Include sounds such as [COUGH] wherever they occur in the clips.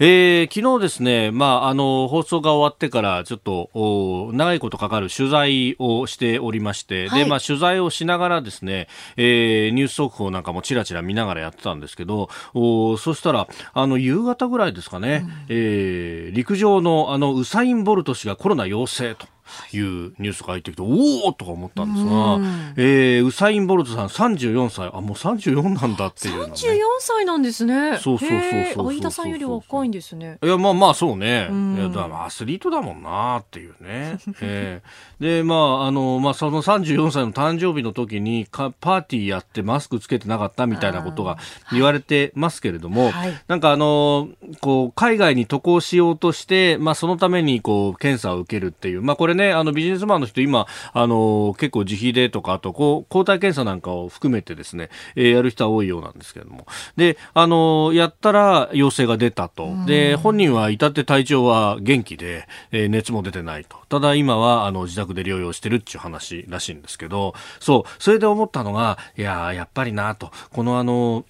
えー、昨日ですね、まあ、あの放送が終わってからちょっと長いことかかる取材をしておりまして、はい、でまあ、取材をしながらですね、えー、ニュース速報なんかもちらちら見ながらやってたんですけどおそしたらあの夕方ぐらいですかね、うん、えー、陸上のあのウサイン・ボルト氏がコロナ陽性と。いうニュースが入ってきて、おおとか思ったんですが、うえー、ウサイン・ボルトさん34歳、あ、もう34なんだっていう、ね。34歳なんですね。そうそうそうそう相田さんより若いんですね。いや、まあまあそうね。いやだアスリートだもんなっていうね。[LAUGHS] えー、で、まあ、あの、まあその34歳の誕生日の時にかパーティーやってマスクつけてなかったみたいなことが言われてますけれども、はい、なんかあの、こう、海外に渡航しようとして、まあそのためにこう、検査を受けるっていう、まあこれね、あのビジネスマンの人、今、あの結構自費でとか、あとこう抗体検査なんかを含めてですね、えー、やる人は多いようなんですけれども、で、あのやったら陽性が出たと、で本人は至って体調は元気で、えー、熱も出てないと、ただ今はあの自宅で療養してるっていう話らしいんですけど、そう、それで思ったのが、いややっぱりなと、このあの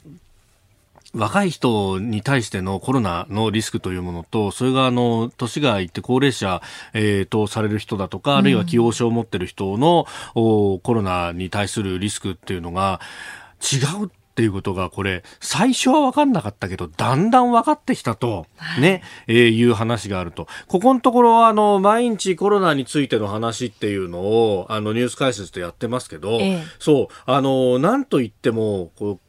若い人に対してのコロナのリスクというものと、それがあの、年がいって高齢者、えー、とされる人だとか、あるいは既往症を持っている人の、うん、コロナに対するリスクっていうのが違うっていうことが、これ、最初は分かんなかったけど、だんだん分かってきたと、ね、えー、いう話があると。ここのところは、あの、毎日コロナについての話っていうのを、あの、ニュース解説でやってますけど、ええ、そう、あの、なんと言っても、こう、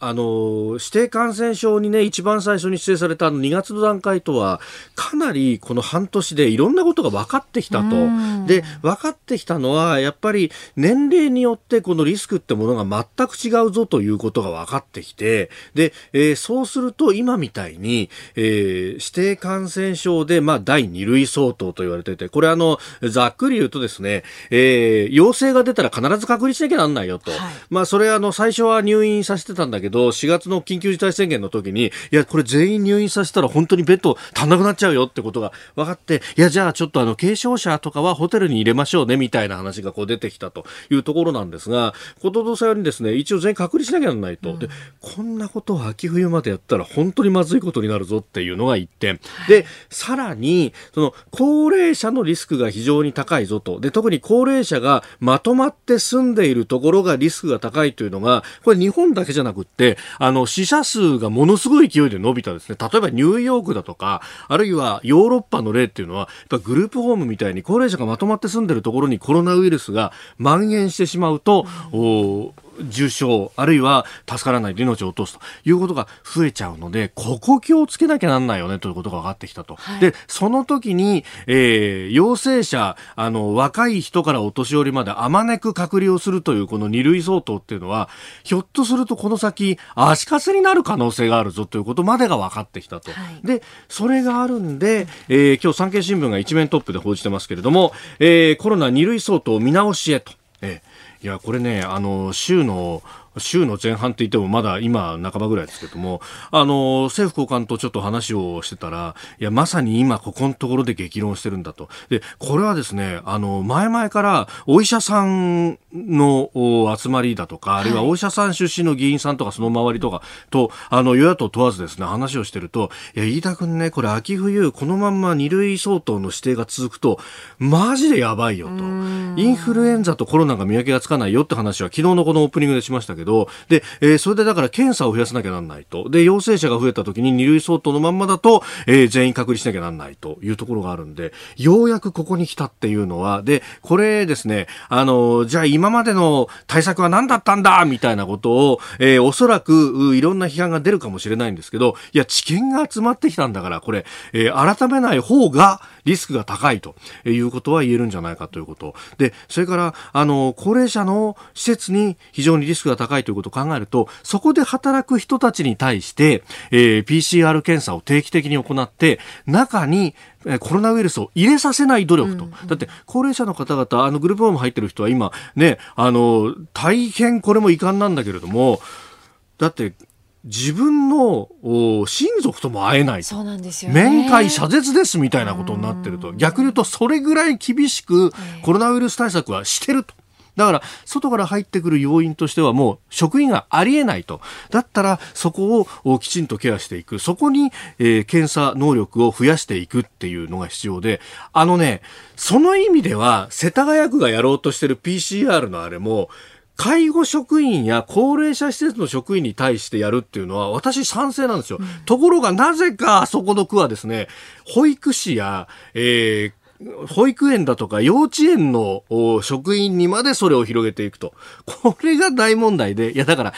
あの指定感染症にね一番最初に指定されたあの2月の段階とはかなりこの半年でいろんなことが分かってきたと。で分かってきたのはやっぱり年齢によってこのリスクってものが全く違うぞということが分かってきてで、えー、そうすると今みたいに、えー、指定感染症で、まあ、第2類相当と言われててこれあのざっくり言うとですね、えー、陽性が出たら必ず隔離しなきゃなんないよと、はい、まあ、それあの最初は入院させてたんだけどど、4月の緊急事態宣言の時に、いや、これ全員入院させたら本当にベッド足んなくなっちゃうよってことが分かって、いや、じゃあちょっとあの、軽症者とかはホテルに入れましょうね、みたいな話がこう出てきたというところなんですが、こととさようにですね、一応全員隔離しなきゃならないと。うん、で、こんなことを秋冬までやったら本当にまずいことになるぞっていうのが一点。で、さらに、その、高齢者のリスクが非常に高いぞと。で、特に高齢者がまとまって住んでいるところがリスクが高いというのが、これ日本だけじゃなくって、あの、死者数がものすごい勢いで伸びたですね。例えばニューヨークだとか、あるいはヨーロッパの例っていうのは、やっぱグループホームみたいに高齢者がまとまって住んでるところにコロナウイルスが蔓延してしまうと、うん重症、あるいは助からないで命を落とすということが増えちゃうので、ここ気をつけなきゃなんないよねということが分かってきたと。はい、で、その時に、えー、陽性者、あの、若い人からお年寄りまであまねく隔離をするというこの二類相当っていうのは、ひょっとするとこの先、足かせになる可能性があるぞということまでが分かってきたと。はい、で、それがあるんで、えー、今日産経新聞が一面トップで報じてますけれども、えー、コロナ二類相当見直しへと。えーいや、これね、あの、週の週の前半って言ってもまだ今半ばぐらいですけども、あの、政府高官とちょっと話をしてたら、いや、まさに今ここのところで激論してるんだと。で、これはですね、あの、前々からお医者さんの集まりだとか、あるいはお医者さん出身の議員さんとかその周りとかと、あの、与野党問わずですね、話をしてると、いや、飯田君ね、これ秋冬、このまんま二類相当の指定が続くと、マジでやばいよと。インフルエンザとコロナが見分けがつかないよって話は昨日のこのオープニングでしましたけど、けど、で、えー、それでだから検査を増やさなきゃなんないと。で、陽性者が増えた時に二類相当のまんまだと、えー、全員隔離しなきゃなんないというところがあるんで、ようやくここに来たっていうのは、で、これですね、あの、じゃあ今までの対策は何だったんだ？みたいなことを、えー、おそらく、いろんな批判が出るかもしれないんですけど、いや、知見が集まってきたんだから、これ、えー、改めない方がリスクが高いということは言えるんじゃないかということ。で、それから、あの、高齢者の施設に非常にリスクが高いいということを考えると、そこで働く人たちに対して、えー、PCR 検査を定期的に行って、中にコロナウイルスを入れさせない努力と。うんうん、だって、高齢者の方々、あの、グループホーム入ってる人は今、ね、あの、大変これも遺憾なんだけれども、だって、自分の親族とも会えないそうなんですよ、ね、面会謝絶ですみたいなことになってると逆に言うとそれぐらい厳しくコロナウイルス対策はしてると。だから、外から入ってくる要因としてはもう職員がありえないと。だったら、そこをきちんとケアしていく。そこに、えー、検査能力を増やしていくっていうのが必要で、あのね、その意味では、世田谷区がやろうとしてる PCR のあれも、介護職員や高齢者施設の職員に対してやるっていうのは私賛成なんですよ。うん、ところがなぜかそこの区はですね、保育士や、えー、保育園だとか幼稚園の職員にまでそれを広げていくと。これが大問題で、いやだから、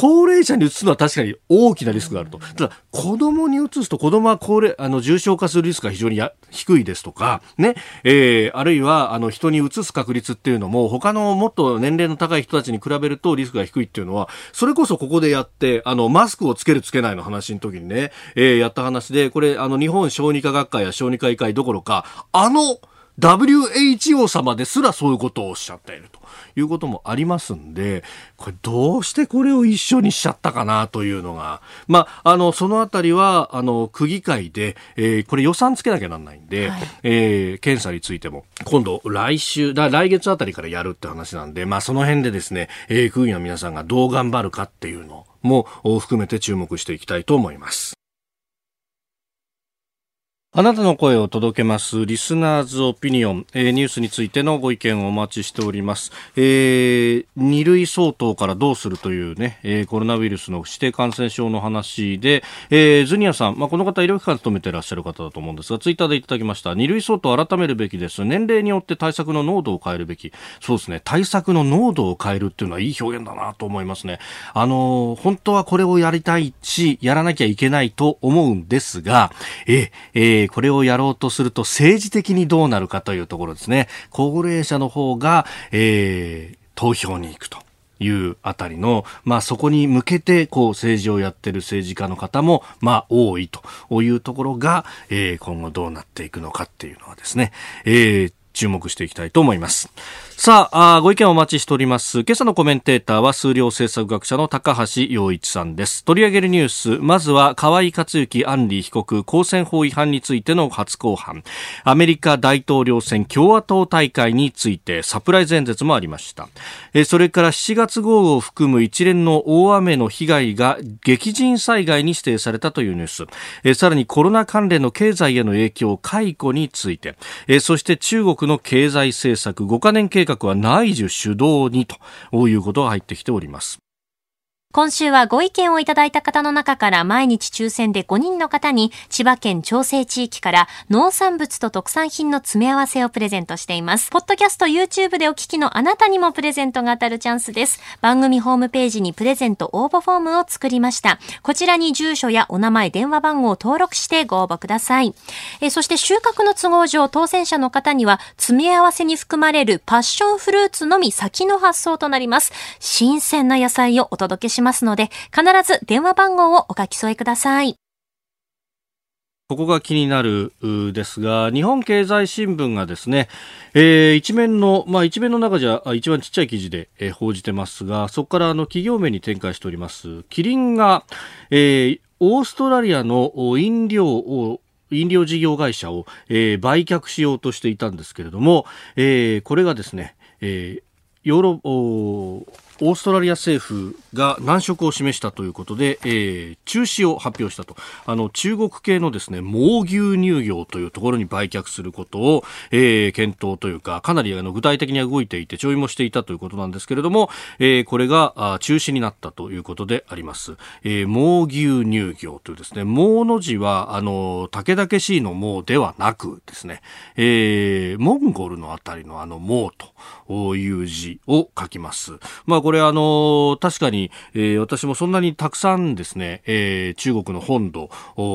高齢者に移すのは確かに大きなリスクがあると。ただ、子供に移すと子供は高齢、あの、重症化するリスクが非常に低いですとか、ね、えー、あるいは、あの、人に移す確率っていうのも、他のもっと年齢の高い人たちに比べるとリスクが低いっていうのは、それこそここでやって、あの、マスクをつけるつけないの話の時にね、えー、やった話で、これ、あの、日本小児科学会や小児科医会どころか、あの、WHO 様ですらそういうことをおっしゃっていると。いうこともありますんで、これどうしてこれを一緒にしちゃったかなというのが、まあ、あの、そのあたりは、あの、区議会で、えー、これ予算つけなきゃなんないんで、はい、えー、検査についても、今度来週、だ来月あたりからやるって話なんで、まあ、その辺でですね、えー、区議の皆さんがどう頑張るかっていうのも含めて注目していきたいと思います。あなたの声を届けます。リスナーズオピニオン、えー、ニュースについてのご意見をお待ちしております。えー、2類相当からどうするというね、えー、コロナウイルスの指定感染症の話で、えー、ズニアさん、まあ、この方医療機関勤めていらっしゃる方だと思うんですが、ツイッターでいただきました。2類相当改めるべきです。年齢によって対策の濃度を変えるべき。そうですね、対策の濃度を変えるっていうのはいい表現だなと思いますね。あのー、本当はこれをやりたいし、やらなきゃいけないと思うんですが、ええー、これをやろうとすると政治的にどうなるかというところですね。高齢者の方が、えー、投票に行くと。いうあたりの、まあそこに向けてこう政治をやってる政治家の方もまあ多いというところが、えー、今後どうなっていくのかっていうのはですね、えー、注目していきたいと思います。さああ、ご意見お待ちしております。今朝のコメンテーターは数量政策学者の高橋洋一さんです。取り上げるニュース、まずは河井克行・案里被告公選法違反についての初公判。アメリカ大統領選共和党大会についてサプライズ演説もありました。それから7月豪雨を含む一連の大雨の被害が激甚災害に指定されたというニュース。さらにコロナ関連の経済への影響、解雇について。そして中国の経済政策5カ年計画は内需主導にということが入ってきております。今週はご意見をいただいた方の中から毎日抽選で5人の方に千葉県調整地域から農産物と特産品の詰め合わせをプレゼントしています。ポッドキャスト YouTube でお聞きのあなたにもプレゼントが当たるチャンスです。番組ホームページにプレゼント応募フォームを作りました。こちらに住所やお名前、電話番号を登録してご応募ください。えそして収穫の都合上当選者の方には詰め合わせに含まれるパッションフルーツのみ先の発送となります。新鮮な野菜をお届けしますしますので、必ず電話番号をお書き添えください。ここが気になるですが、日本経済新聞がですね、えー、一面の、まあ一面の中じゃ一番ちっちゃい記事で、え、報じてますが、そこからあの企業名に展開しております。キリンが、えー、オーストラリアの飲料を飲料事業会社を、えー、売却しようとしていたんですけれども、えー、これがですね、えー、ヨーロオーストラリア政府が難色を示したということで、えー、中止を発表したと。あの、中国系のですね、猛牛乳業というところに売却することを、えー、検討というか、かなりあの具体的には動いていて、調印もしていたということなんですけれども、えー、これがあ中止になったということであります。えー、猛牛乳業というですね、猛の字は、あの、武田しいの猛ではなくですね、えー、モンゴルのあたりのあの猛という字を書きます。まあこれあの、確かに、えー、私もそんなにたくさんですね、えー、中国の本土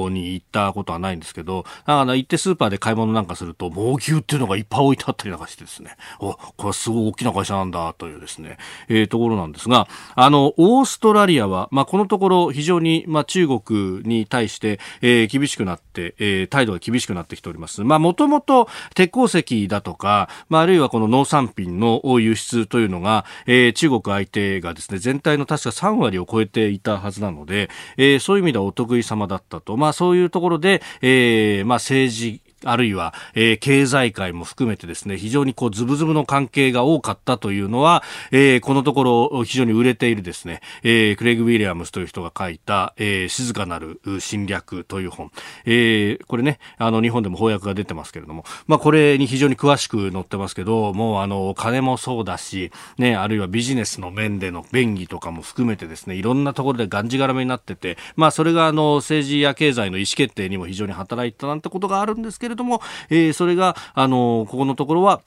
に行ったことはないんですけど、あの、行ってスーパーで買い物なんかすると、猛牛っていうのがいっぱい置いてあったりなんかしてですね、お、これはすごい大きな会社なんだというですね、えー、ところなんですが、あの、オーストラリアは、まあこのところ非常に、まあ中国に対して、えー、厳しくなって、えー、態度が厳しくなってきております。まあもともと鉄鉱石だとか、まああるいはこの農産品の輸出というのが、えー、中国相手がですね、全体の確か3割を超えていたはずなので、えー、そういう意味ではお得意様だったと。まあそういうところで、えー、まあ政治あるいは、えー、経済界も含めてですね、非常にこうズブズブの関係が多かったというのは、えー、このところ非常に売れているですね、えー、クレイグ・ウィリアムスという人が書いた、えー、静かなる侵略という本。えー、これね、あの日本でも翻訳が出てますけれども、まあこれに非常に詳しく載ってますけど、もうあの、お金もそうだし、ね、あるいはビジネスの面での便宜とかも含めてですね、いろんなところでがんじがらめになってて、まあそれがあの、政治や経済の意思決定にも非常に働いたなんてことがあるんですけれども、えー、それが、あの、ここのところは、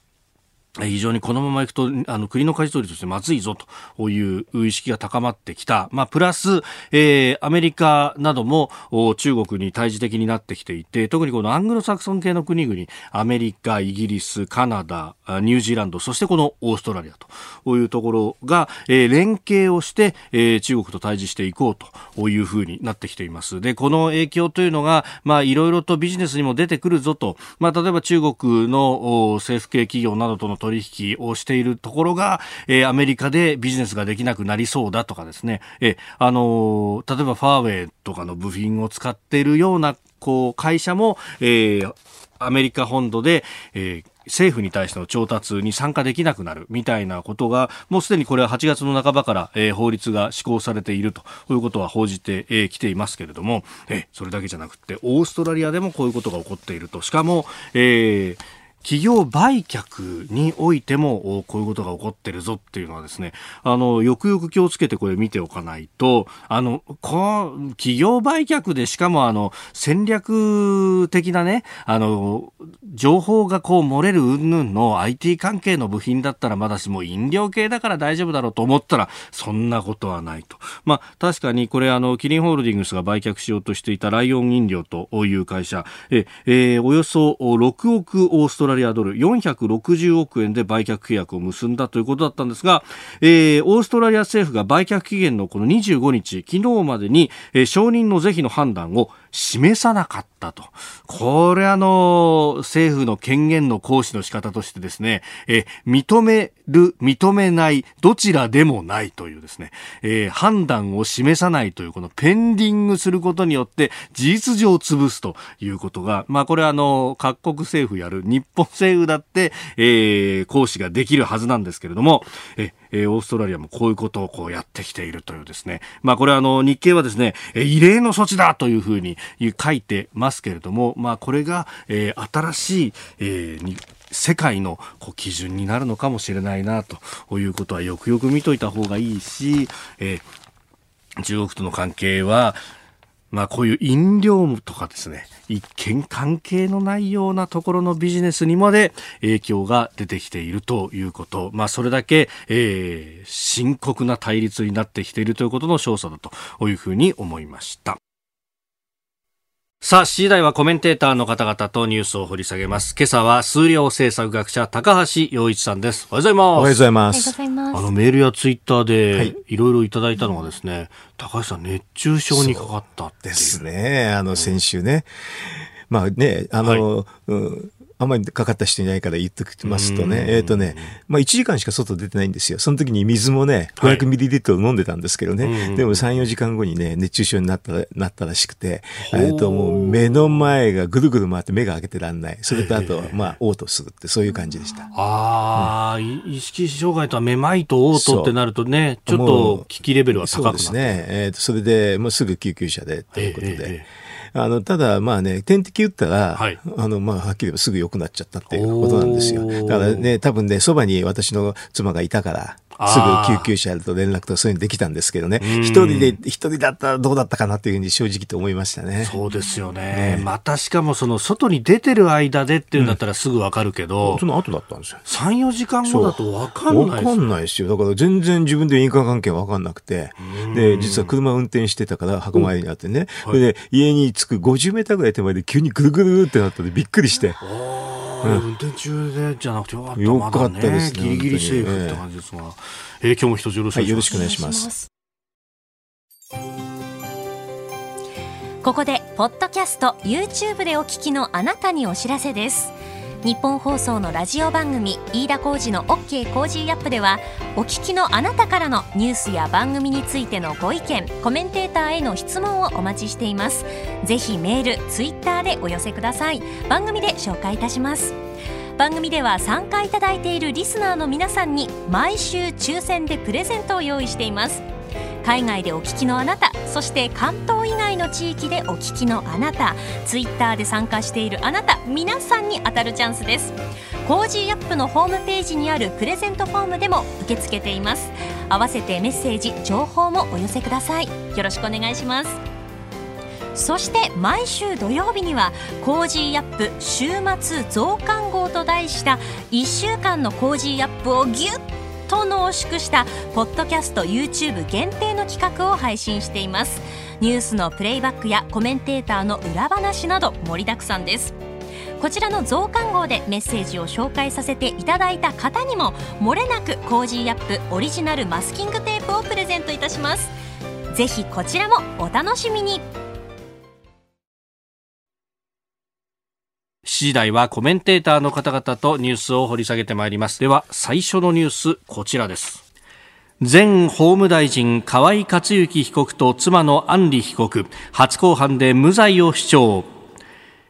非常にこのままいくと、あの、国の舵取りとしてまずいぞという意識が高まってきた。まあ、プラス、えー、アメリカなども中国に対峙的になってきていて、特にこのアングロサクソン系の国々、アメリカ、イギリス、カナダ、ニュージーランド、そしてこのオーストラリアというところが、えー、連携をして、えー、中国と対峙していこうというふうになってきています。で、この影響というのが、まあ、いろいろとビジネスにも出てくるぞと、まあ、例えば中国の政府系企業などとの取引をしているところが、えー、アメリカでビジネスができなくなりそうだとかですね、えー、あのー、例えばファーウェイとかの部品を使っているようなこう会社も、えー、アメリカ本土で、えー、政府に対しての調達に参加できなくなるみたいなことが、もうすでにこれは8月の半ばから、えー、法律が施行されているということは報じてき、えー、ていますけれども、えー、それだけじゃなくて、オーストラリアでもこういうことが起こっていると。しかも、えー、企業売却においてもこういうことが起こってるぞっていうのはですね、あの、よくよく気をつけてこれ見ておかないと、あの、こう、企業売却でしかもあの、戦略的なね、あの、情報がこう漏れる云々の IT 関係の部品だったらまだしも飲料系だから大丈夫だろうと思ったら、そんなことはないと。まあ、確かにこれあの、キリンホールディングスが売却しようとしていたライオン飲料という会社、え、えー、およそ6億オーストラトラリアドル460億円で売却契約を結んだということだったんですが、えー、オーストラリア政府が売却期限のこの25日、昨日までに、えー、承認の是非の判断を示さなかったと。これあの、政府の権限の行使の仕方としてですね、え認める、認めない、どちらでもないというですね、えー、判断を示さないという、このペンディングすることによって、事実上潰すということが、まあこれあの、各国政府やる、日本政府だって、えー、行使ができるはずなんですけれども、ええー、オーストラリアもこういうことをこうやってきているというですね。まあこれあの日経はですね、えー、異例の措置だというふうに書いてますけれども、まあこれが、えー、新しい、えー、世界のこう基準になるのかもしれないなということはよくよく見といた方がいいし、えー、中国との関係は、まあこういう飲料とかですね、一見関係のないようなところのビジネスにまで影響が出てきているということ。まあそれだけ、えー、深刻な対立になってきているということの証左だというふうに思いました。さあ、7時台はコメンテーターの方々とニュースを掘り下げます。今朝は数量政策学者、高橋洋一さんです。おはようございます。おはようございます。あの、メールやツイッターで、いろいろいただいたのはですね、高橋さん、熱中症にかかったですね。あの、先週ね。まあね、あの、はいうんあんまりかかった人いないから言っときますとね、えっ、ー、とね、まあ1時間しか外出てないんですよ。その時に水もね、500ミリリットル飲んでたんですけどね、はい、でも3、4時間後にね、熱中症になったなったらしくて、えっ、ともう目の前がぐるぐる回って目が開けてらんない。それとあとは、まあ、嘔吐するって、そういう感じでした。ああ、うん、意識障害とはめまいと嘔吐ってなるとね、ちょっと危機レベルは高くなそうですね。えっ、ー、と、それで、もうすぐ救急車でということで。あの、ただ、まあね、点滴打ったら、はい、あの、まあ、はっきり言えばすぐ良くなっちゃったっていうことなんですよ。だからね、多分ね、そばに私の妻がいたから、すぐ救急車と連絡とかそういうのできたんですけどね。一人で、一人だったらどうだったかなっていうふうに正直と思いましたね。そうですよね。ねまたしかもその外に出てる間でっていうんだったらすぐわかるけど、うん、その後だったんですよ。3、4時間後だとわかんないわかんないですよ。だから全然自分で因果関係わかんなくて、で、実は車運転してたから墓参りにあってね、それで家に着く50メーターぐらい手前で急にぐるぐるってなったんでびっくりして。うん、運転中でじゃなくてよかった。よかったですね。ギリギリセーフって感じですが。えー、今日も一つよろしくお願いします。はい、よろしくお願いします。ここでポッドキャスト YouTube でお聞きのあなたにお知らせです日本放送のラジオ番組飯田浩二の OK コージーアップではお聞きのあなたからのニュースや番組についてのご意見コメンテーターへの質問をお待ちしています。ぜひメールツイッターでお寄せください。番組で紹介いたします。番組では参加いただいているリスナーの皆さんに毎週抽選でプレゼントを用意しています。海外でお聞きのあなたそして関東以外の地域でお聞きのあなたツイッターで参加しているあなた皆さんに当たるチャンスです。Cozy Up のホームページにあるプレゼントフォームでも受け付けています。合わせてメッセージ情報もお寄せください。よろしくお願いします。そして毎週土曜日には Cozy Up 週末増刊号と題した1週間の Cozy Up をぎゅっと濃縮したポッドキャスト YouTube 限定の企画を配信しています。ニュースのプレイバックやコメンテーターの裏話など盛りだくさんです。こちらの増刊号でメッセージを紹介させていただいた方にも漏れなく Cozy Up オリジナルマスキングテープをプレゼントいたします。ぜひこちらもお楽しみに。7時台はコメンテーターの方々とニュースを掘り下げてまいります。では、最初のニュース、こちらです。前法務大臣河井克行被告と妻の案里被告、初公判で無罪を主張。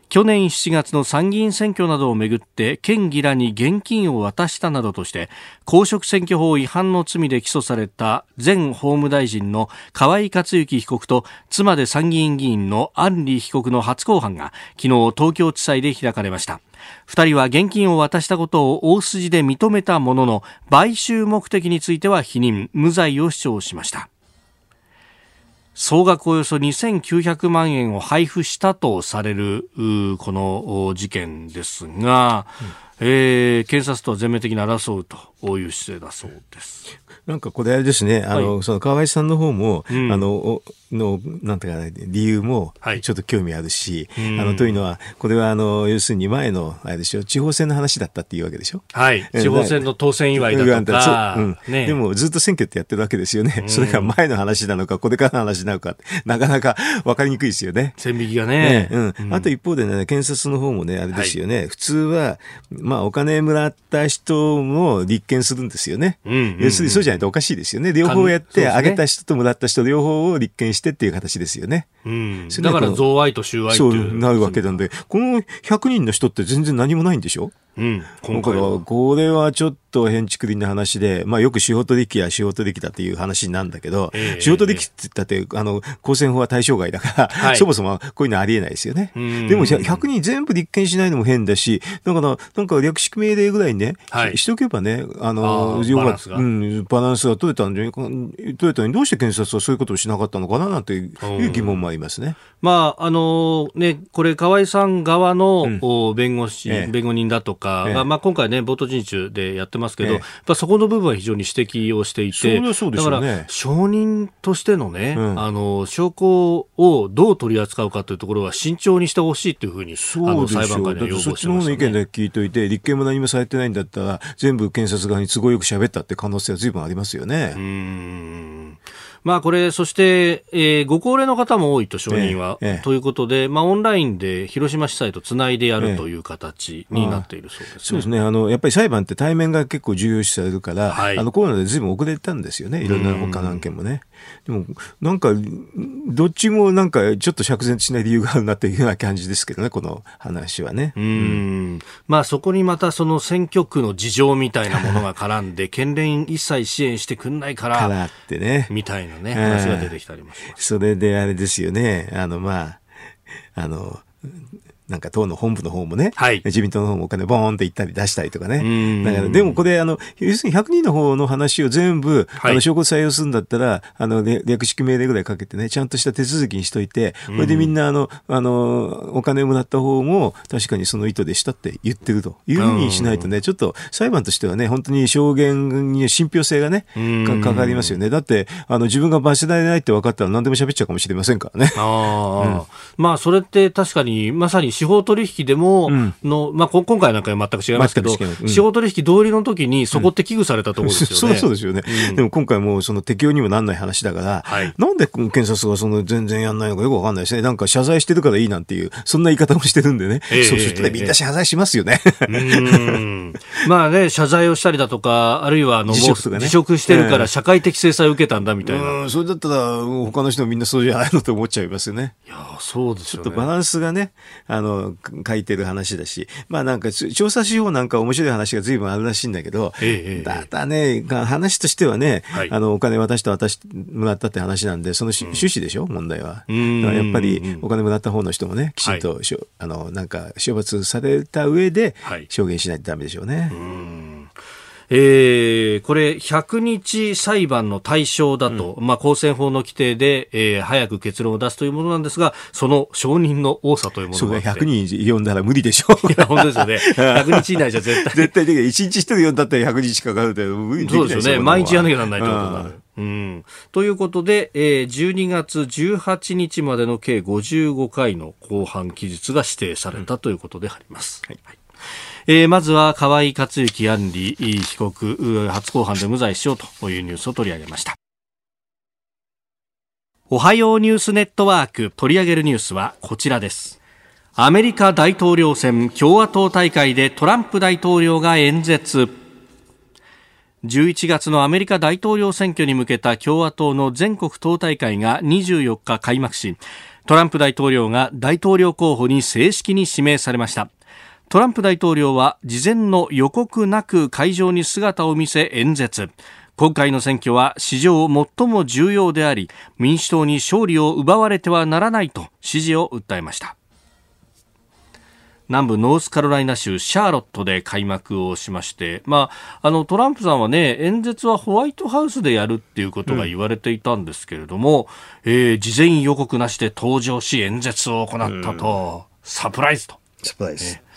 去年7月の参議院選挙などをめぐって県議らに現金を渡したなどとして公職選挙法違反の罪で起訴された前法務大臣の河井克行被告と妻で参議院議員の安里被告の初公判が昨日東京地裁で開かれました。2人は現金を渡したことを大筋で認めたものの買収目的については否認無罪を主張しました。総額およそ2900万円を配布したとされるこの事件ですが、うん、えー、検察とは全面的に争うという姿勢だそうです。なんかこれあれですね、あの、はい、その河合さんの方も、うん、あの、の、なんていうか、理由も、ちょっと興味あるし、はい、あの、というのは、これは、あの、要するに前の、あれでしょ、地方選の話だったっていうわけでしょ。はい。地方選の当選祝いだとか、うん、ね、でも、ずっと選挙ってやってるわけですよね。それが前の話なのか、これからの話なのか、なかなか分かりにくいですよね。線引きがね。ね。うん。あと一方でね、検察の方もね、あれですよね、はい、普通は、まあ、お金もらった人も立件するんですよね。うん、要するにそうじゃないとおかしいですよね。両方やって、あげた人ともらった人、両方を立件してっていう形ですよね。うん。だから贈賄と収賄そうなるわけなんで、この100人の人って全然何もないんでしょ？うん。今回は。これはちょっと変築林な話で、まあよく仕事力や仕事力だっていう話なんだけど、えー、仕事力って言ったって、あの、公選法は対象外だから、はい、そもそもこういうのありえないですよね。でも100人全部立件しないのも変だし、だから、なんか略式命令ぐらいね、はい、しとけばね、あの、バランスが、うん、バランスが取れたんで、取れたのにどうして検察はそういうことをしなかったのかななんていう疑問もありますね。まあ、あのね、これ、河合さん側の、うん、弁護士、ええ、弁護人だとかが、え、まあ今回ね、冒頭陳述でやってますけど、やっぱそこの部分は非常に指摘をしていて、そうでだから、証人としてのね、うん、あの、証拠をどう取り扱うかというところは慎重にしてほしいというふうに、そう裁判官には要望してまし、ね、そっちの方の意見で聞いといて、立件も何もされてないんだったら、全部検察側に都合よく喋ったって可能性は随分ありますよね。うんまあこれ、そして、えー、ご高齢の方も多いと、承認は。ええ、ということで、まあオンラインで広島地裁とつないでやるという形になっているそうです、ね、そうですね。あの、やっぱり裁判って対面が結構重要視されるから、はい、あのコロナでずいぶん遅れたんですよね。いろんな他の案件もね。でも、なんか、どっちもなんかちょっと釈然としない理由があるなっていうような感じですけどね、この話はね。うん。まあそこにまたその選挙区の事情みたいなものが絡んで、県連一切支援してくんないから、からってね。みたいなね、話が出てきたりもします。それであれですよね、あのまあ、あの、なんか党の本部の方もね、はい。自民党の方もお金ボーンって行ったり出したりとかうね。ん。だから、でもこれ、あの、要するに100人の方の話を全部、はい。あの、証拠採用するんだったら、あの、ね略式命令ぐらいかけてね、ちゃんとした手続きにしといて、これでみんな、あの、あの、お金をもらった方も、確かにその意図でしたって言ってるというふうにしないとね、ちょっと裁判としてはね、本当に証言に信憑性がね、かかかりますよね。だって、あの、自分が罰せられないって分かったら何でも喋っちゃうかもしれませんからね。ああ、まあそれって確かにまさに司法取引でもんの、まあこ今回なんかは全く違いますけど、司法取引通りの時にそこって危惧されたところですよそね。うそうですよね。でも今回もうその適用にもなんない話だから、はいなんで検察がその全然やんないのかよくわかんないですね。なんか謝罪してるからいいなんていう、そんな言い方もしてるんでね。ええそうするとね、みんな謝罪しますよね。うんまあね、謝罪をしたりだとか、あるいはあの辞職とかね辞職してるかええら社会的制裁を受けたんだみたいな。それだったら他の人もみんなそうじゃないのと思っちゃいますよね。や、そうです。ちょっとバランスがね、あの、書いてる話だし、まあなんか、調査手法なんか面白い話が随分あるらしいんだけど、ええええだだね、話としてはね、はい。あの、お金渡して渡してもらったって話なんで、そのし、趣旨でしょ？問題は。やっぱり、お金もらった方の人もね、きちんと、しょあの、なんか、処罰された上ではい、証言しないとダメでしょうね。えーこれ、100日裁判の対象だと、まあ、公選法の規定で、えー早く結論を出すというものなんですが、その承認の多さというものがあって。100人呼んだら無理でしょ。いや、本当ですよね。[LAUGHS] 100日以内じゃ絶対。絶対的に、1日1人呼んだって100日かかるって、無理できないうそですよね。毎日やらなきゃならないということになうんる。うん。ということで、えー12月18日までの計55回の公判期日が指定されたということであります。はいえーまずは河井克行案里被告、初公判で無罪主張というニュースを取り上げました。おはようニュースネットワーク取り上げるニュースはこちらです。アメリカ大統領選共和党大会でトランプ大統領が演説。11月のアメリカ大統領選挙に向けた共和党の全国党大会が24日開幕し、トランプ大統領が大統領候補に正式に指名されました。トランプ大統領は事前の予告なく会場に姿を見せ演説。今回の選挙は史上最も重要であり、民主党に勝利を奪われてはならないと支持を訴えました。南部ノースカロライナ州シャーロットで開幕をしまして、まあ、あのトランプさんはね、演説はホワイトハウスでやるっていうことが言われていたんですけれども、えー事前予告なしで登場し演説を行ったと、サプライズと。サプライズ。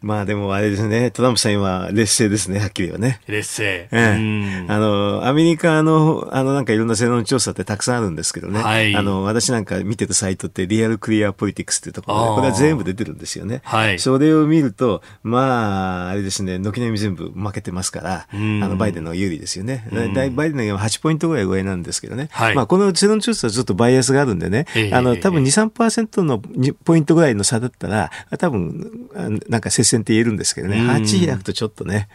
まあでもあれですね、トランプさん今劣勢ですね、はっきり言えばね。劣勢。ええうんあの、アメリカの、あの、なんかいろんな世論調査ってたくさんあるんですけどね。はいあの、私なんか見てるサイトって、リアルクリアポリティクスっていうところで、あーこれは全部出てるんですよね。はいそれを見ると、まあ、あれですね、軒並み全部負けてますから、あんの、バイデンの有利ですよね。だバイデンの方が8ポイントぐらい上なんですけどね。はいまあ、この世論調査はちょっとバイアスがあるんでね、ええあの、ええ多分2、3%のにポイントぐらいの差だったら、多分、あなんか接戦って言えるんですけどね、うん8開くとちょっとね、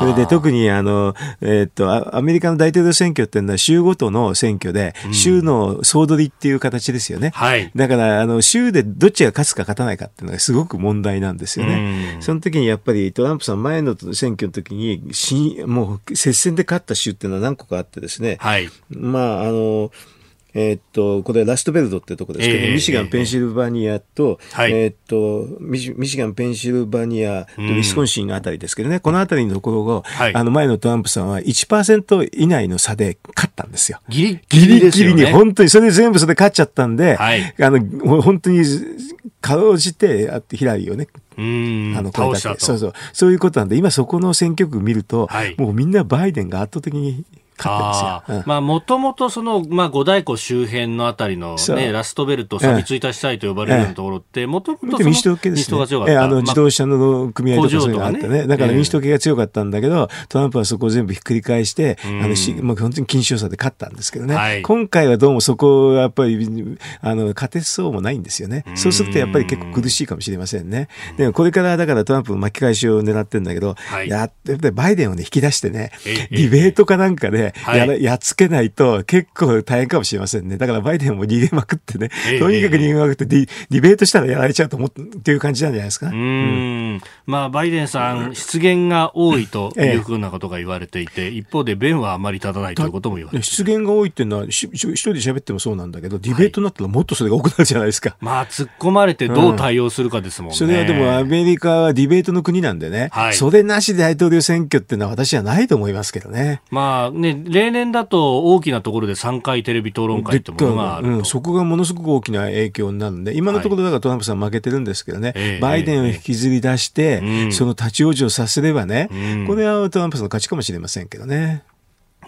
それで特にあの、えーっと、あアメリカの大統領選挙っていうのは州ごとの選挙で、州の総取りっていう形ですよね。はい。だから、あの、州でどっちが勝つか勝たないかっていうのがすごく問題なんですよね。うんその時にやっぱりトランプさん前の選挙の時に、しもう接戦で勝った州っていうのは何個かあってですね。はい。まあ、あの、えーっと、これラストベルトってとこですけど、ええミシガン、ペンシルバニアと、はい。えーっとミシ、ミシガン、ペンシルバニアとウィスコンシンあたりですけどね、このあたりのところを、はい。あの前のトランプさんは1%以内の差で勝ったんですよ。ギリギリね。ギリに、本当に、それで全部それで勝っちゃったんで、はい。あの、本当に、かろうじて、あってヒラリーをね、うんあの、倒したと。そうそう。そういうことなんで、今そこの選挙区見ると、はい。もうみんなバイデンが圧倒的にますよあ。もともとその、まあ、五大湖周辺のあたりのね、ラストベルト、錆びついた地帯と呼ばれるようなところって、もともと民主党系ですね。民主党が強かった。えあの、まあ自動車の組合とかそういうのがあってねね。だからええ民主党系が強かったんだけど、トランプはそこを全部ひっくり返して、んあの、しもう本当に金賞差で勝ったんですけどね。はい今回はどうもそこはやっぱり、あの、勝てそうもないんですよね。そうするとやっぱり結構苦しいかもしれませんね。でもこれからだからトランプの巻き返しを狙ってるんだけど、はいややっぱりバイデンをね、引き出してねええ、ディベートかなんかで、ね、はいやらやっつけないと結構大変かもしれませんね。だからバイデンも逃げまくってね、ええとにかく逃げまくってディ、ディベートしたらやられちゃうと思って、っていう感じなんじゃないですか。うーんまあ、バイデンさん、失言が多いというふうなことが言われていて、一方で弁はあまり立たないということも言われて失言が多いっていうのは、しし一人で喋ってもそうなんだけど、ディベートになったらもっとそれが多くなるじゃないですか。まあ、突っ込まれてどう対応するかですもんね。それはでもアメリカはディベートの国なんでね、はいそれなしで大統領選挙っていうのは私はないと思いますけどね。まあね、例年だと大きなところで3回テレビ討論会ってものがあると。うん、そこがものすごく大きな影響になるんで、今のところだからトランプさん負けてるんですけどね、ええバイデンを引きずり出して、ええその立ち往生させればね、うんこれはトランプさんの勝ちかもしれませんけどね。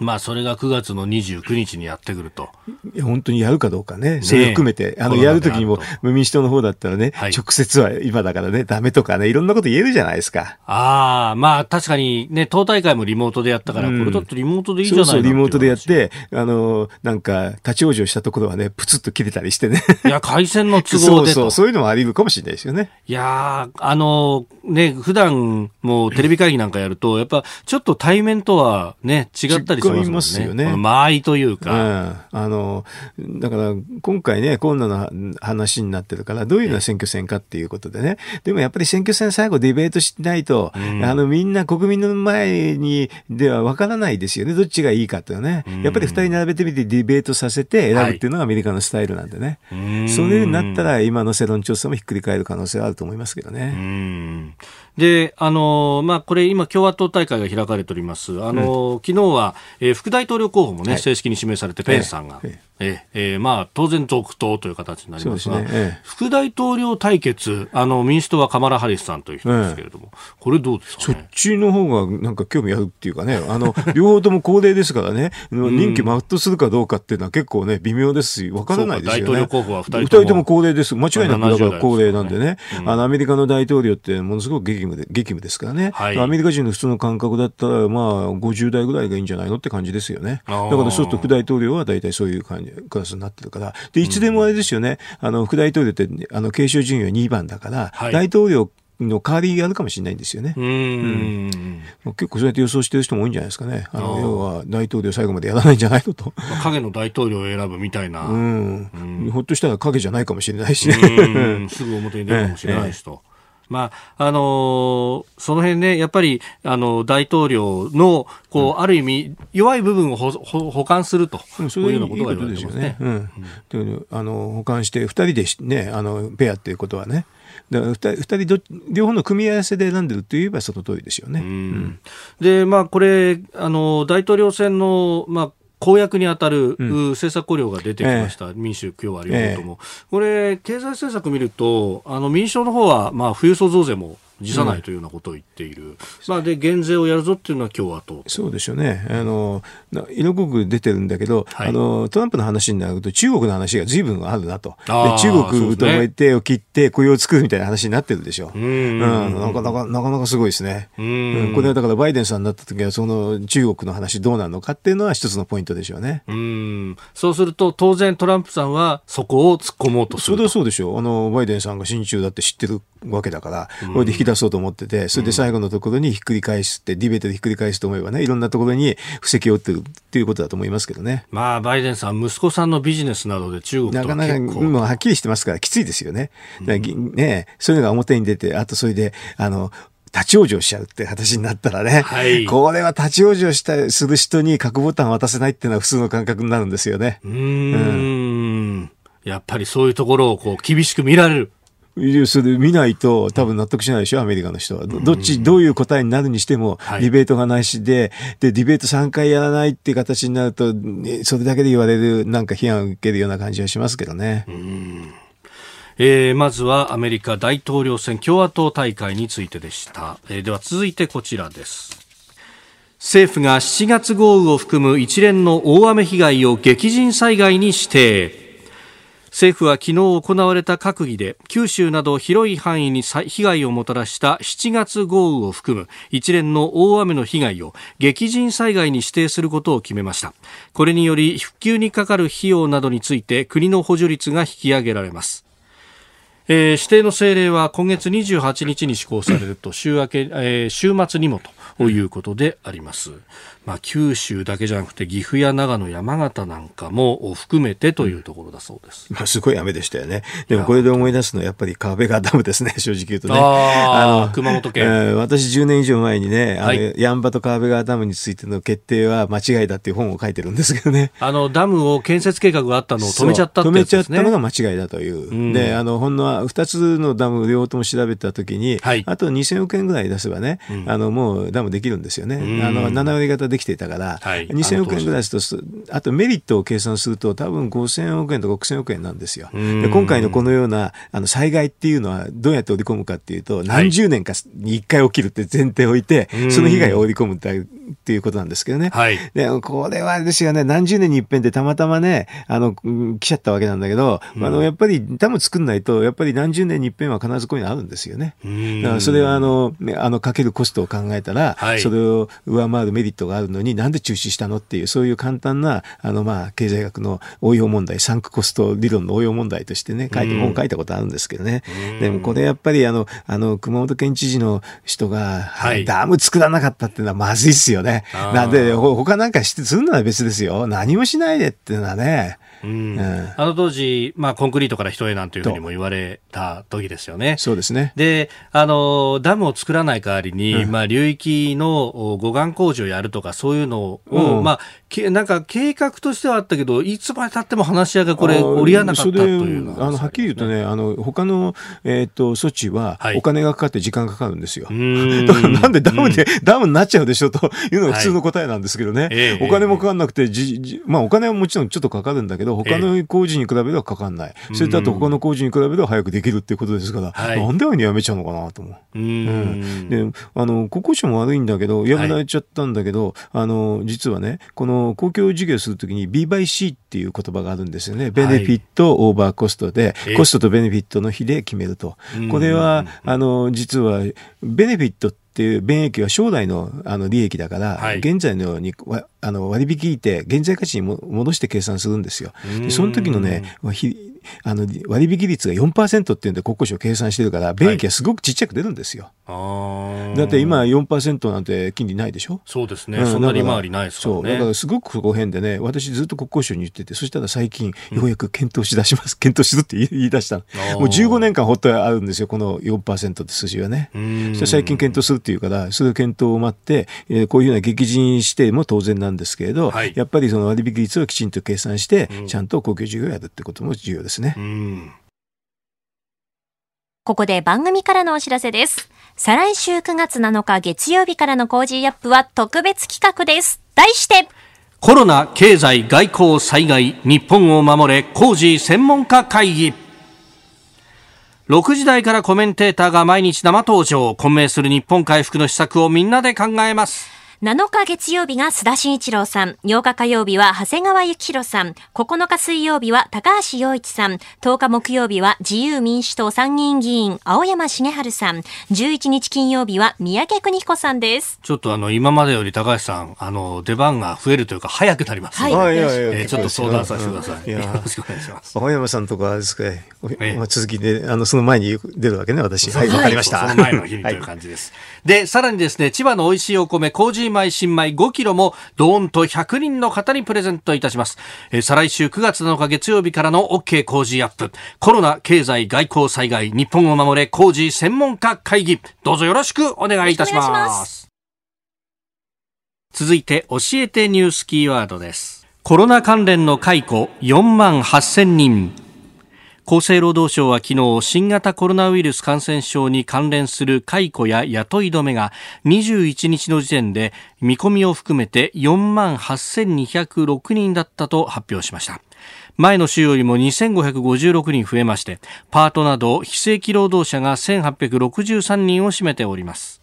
まあ、それが9月の29日にやってくると。いや本当にやるかどうかね、それ含めて、あの、やるときにも民主党の方だったらね、はい直接は今だからね、ダメとかね、いろんなこと言えるじゃないですか。ああ、まあ確かにね、党大会もリモートでやったから、うんこれだってリモートでいいじゃないそうそう、リモートでやっってあの、なんか、立ち往生したところはね、プツッと切れたりしてね。話。いや、回線の都合でと。そうそう、そういうのもあり得るかもしれないですよね。いやー、あのね、普段もうテレビ会議なんかやると、やっぱちょっと対面とはね、違ったりしますもんね。違いますよねこの間合いといううか。ん。あの、だから、今回ね、コロナの話になってるから、どういうような選挙戦かっていうことでね。でもやっぱり選挙戦最後ディベートしないと、うんあの、みんな国民の前にではわからないですよね。どっちがいいかっていうのねうん。やっぱり二人並べてみてディベートさせて選ぶっていうのがアメリカのスタイルなんでね。うんそれになったら今の世論調査もひっくり返る可能性はあると思いますけどうね。んで、あのまあ、これ今共和党大会が開かれております。あの昨日は、えー副大統領候補もね、はい。正式に指名されて、ペンスさんが、ええ。ええ。ーまあ、当然続投という形になりますが、ね。ええ。副大統領対決、あの、民主党はカマラ・ハリスさんという人ですけれども、これどうですかそっね。ちの方がなんか興味あるっていうかね、あの、[LAUGHS] 両方とも高齢ですからね、任期全うするかどうかっていうのは結構ね、微妙ですし、わからないですよね。大統領候補は二人二とも。人とも高齢です。間違いなくだか70ら高齢なんでね。ね。うんあの、アメリカの大統領ってものすごく激務で、激務ですからね。はいアメリカ人の普通の感覚だったら、まあ、50代ぐらいがいいんじゃないのって感じですよね。だからそうすると副大統領は大体そういう感じ、クラスになってるから。で、いつでもあれですよね。あの、副大統領って、あの、継承順位は2番だから、はい大統領の代わりやるかもしれないんですよね。うーん。結構そうやって予想してる人も多いんじゃないですかね。あの要は大統領最後までやらないんじゃないのと。まあ影の大統領を選ぶみたいな。ううんん。ひょっとしたら影じゃないかもしれないしね。うんすぐ表に出るかもしれないしと。[LAUGHS] まあ、あのーその辺ね、やっぱり、あの、大統領の、こう、ある意味、弱い部分をほほ補完すると、うんそこうれいうようなことがとですよ言われてますね。あの、保管して、二人でしね、あの、ペアっていうことはね。だから二人、二人ど、両方の組み合わせで選んでるって言えばその通りですよね。うん。で、まあ、これ、あの、大統領選の、まあ、公約に当たる、うん。政策綱領が出てきました、民主、共和両方とも、これ、経済政策見ると、あの民主党の方は、まあ、富裕層増税も辞さないというようなことを言っている、まあ、で減税をやるぞっていうのは共和党そうでしょうね。あの、な色濃く出てるんだけど、はいあの、トランプの話になると中国の話が随分あるなと。中国とそうですねも手を切って雇用を作るみたいな話になってるでしょ。ううんん、なかなか、なかなかすごいですね。ううんん、これはだからバイデンさんになった時は、その中国の話どうなるのかっていうのは一つのポイントでしょうね。うんそうすると、当然トランプさんはそこを突っ込もうとするとそれはそうでしょう。あの、バイデンさんが親中だって知ってるわけだから、これで引き出そうと思ってて、それで最後のところにひっくり返すって、ディベートでひっくり返すと思えばね、いろんなところに布石を打ってるっていうことだと思いますけどね。まあ、バイデンさん、息子さんのビジネスなどで中国とはなかなか、もうはっきりしてますからきついですよね。ねそういうのが表に出て、あとそれで、あの、立ち往生しちゃうって話になったらね、はいこれは立ち往生したする人に核ボタン渡せないっていうのは普通の感覚になるんですよね。うーん、やっぱりそういうところをこう厳しく見られる。それ見ないと多分納得しないでしょ、アメリカの人は。どどっち、どういう答えになるにしても、はいディベートがないしで、で、ディベート3回やらないっていう形になると、ねそれだけで言われる、なんか批判を受けるような感じはしますけどね。えーまずはアメリカ大統領選共和党大会についてでした。えーでは続いてこちらです。政府が7月豪雨を含む一連の大雨被害を激甚災害に指定。政府は昨日行われた閣議で九州など広い範囲に被害をもたらした7月豪雨を含む一連の大雨の被害を激甚災害に指定することを決めました。これにより復旧にかかる費用などについて国の補助率が引き上げられます。えー、指定の政令は今月28日に施行されると週明け、えー、週末にもということであります。まあ、九州だけじゃなくて岐阜や長野、山形なんかも含めてというところだそうです。まあ、すごい雨でしたよね。でもこれで思い出すのはやっぱり川辺川ダムですね、[LAUGHS] 正直言うとね。あの熊本県、えー、私10年以上前にね、あの、はい、ヤンバと川辺川ダムについての決定は間違いだっていう本を書いてるんですけどね。あの、ダムを建設計画があったのを止めちゃったって、ね、止めちゃったのが間違いだという。うん、で、あの、ほんの2つのダム両方とも調べたときに、はい、あと2000億円ぐらい出せばね、うん、あの、もうダムできるんですよね。あの、7割方できていたから、はい。はい、2000億円ぐらいですと、あとメリットを計算すると、多分5000億円とか6000億円なんですよ。で今回のこのようなあの災害っていうのは、どうやって織り込むかっていうと、何十年かに1回起きるって前提を置いて、その被害を織り込むっていうことなんですけどね。はい、でこれはですよね、何十年に一遍でたまたまね、あの来ちゃったわけなんだけど、あのやっぱりダム作んないと、やっぱり何十年に一遍は必ずこういうのあるんですよね。だからそれはあの、あのかけるコストを考えたら、はい、それを上回るメリットがあるのに、なんで中止したのっていう、そういう簡単な、あの、まあ、経済学の応用問題、サンクコスト理論の応用問題としてね、書いて、本書いたことあるんですけどね。でも、これやっぱり、あの、あの、熊本県知事の人が、はい、ダム作らなかったっていうのはまずいっすよね。なんで、他なんかしてするのは別ですよ。何もしないでっていうのはね、うん、あの当時、まあ、コンクリートから人へなんていうふうにも言われた時ですよね。そうですね。で、あの、ダムを作らない代わりに、うん、まあ、流域の護岸工事をやるとか、そういうのを、うん、まあ、けなんか計画としてはあったけど、いつまでたっても話し合いがこれ、折り合わなかったというあのはっきり言うとね、あの他の、えーと、措置はお金がかかって時間がかかるんですよ。はい、だからなんでダムで、ダムになっちゃうでしょというのが普通の答えなんですけどね、はい、お金もかかんなくてじじ、まあ、お金はもちろんちょっとかかるんだけど、他の工事に比べればかかんない、それとあと他の工事に比べれば早くできるっていうことですから、はい、なんでにやめちゃうのかなと思う。うん、であの国交省も悪いんだけど、やめられちゃったんだけど、あの実はね、この公共事業するときに B by C っていう言葉があるんですよね。ベネフィット、オーバーコストで、コストとベネフィットの比で決めると。これは、あの、実は、ベネフィットっていう便益は将来のあの利益だから、はい、現在のようにあの割引いて現在価値に戻して計算するんですよ。でその時のねあの割引率が4%っていうんで国交省計算してるから便益はすごくちっちゃく出るんですよ。はい、だって今4%なんて金利ないでしょ？そうですね、うん、そんな利回りないですからね。そうだからすごくそこ変でね私ずっと国交省に言っててそしたら最近ようやく検討しだします、うん、検討するって [LAUGHS] 言い出したの。もう15年間ほっとあるんですよこの4%って数字はね。そして最近検討するっていうからそれを検討を待って、えー、こういうような激甚しても当然なんですけれど、はい、やっぱりその割引率をきちんと計算して、ちゃんと公共事業をやるってことも重要です。ですね。ここで番組からのお知らせです。再来週9月7日月曜日からの Cozy Up は特別企画です。題して、コロナ、経済、外交、災害、日本を守れ、 Cozy 専門家会議。6時台からコメンテーターが毎日生登場。混迷する日本回復の施策をみんなで考えます。7日月曜日が須田慎一郎さん、8日火曜日は長谷川幸宏さん、9日水曜日は高橋洋一さん、10日木曜日は自由民主党参議院議員青山茂春さん、11日金曜日は三宅邦彦さんです。ちょっとあの、今までより高橋さん、あの、出番が増えるというか早くなります。はい。はい、えー、ちょっと相談させてください。よろしくお願いします。青山さんとかですか、えー、続きで、あの、その前に出るわけね、私。はい、わかりました。その前の日にという感じです。で、さらにですね、千葉の美味しいお米、麹米新米5キロも、ドーンと100人の方にプレゼントいたします。えー、再来週9月7日月曜日からの OK 麹アップ。コロナ、経済、外交災害、日本を守れ、麹専門家会議。どうぞよろしくお願いいたします。続いて、教えてニュースキーワードです。コロナ関連の解雇4万8000人。厚生労働省は昨日新型コロナウイルス感染症に関連する解雇や雇い止めが21日の時点で見込みを含めて4万8206人だったと発表しました前の週よりも2556人増えましてパートなど非正規労働者が1863人を占めております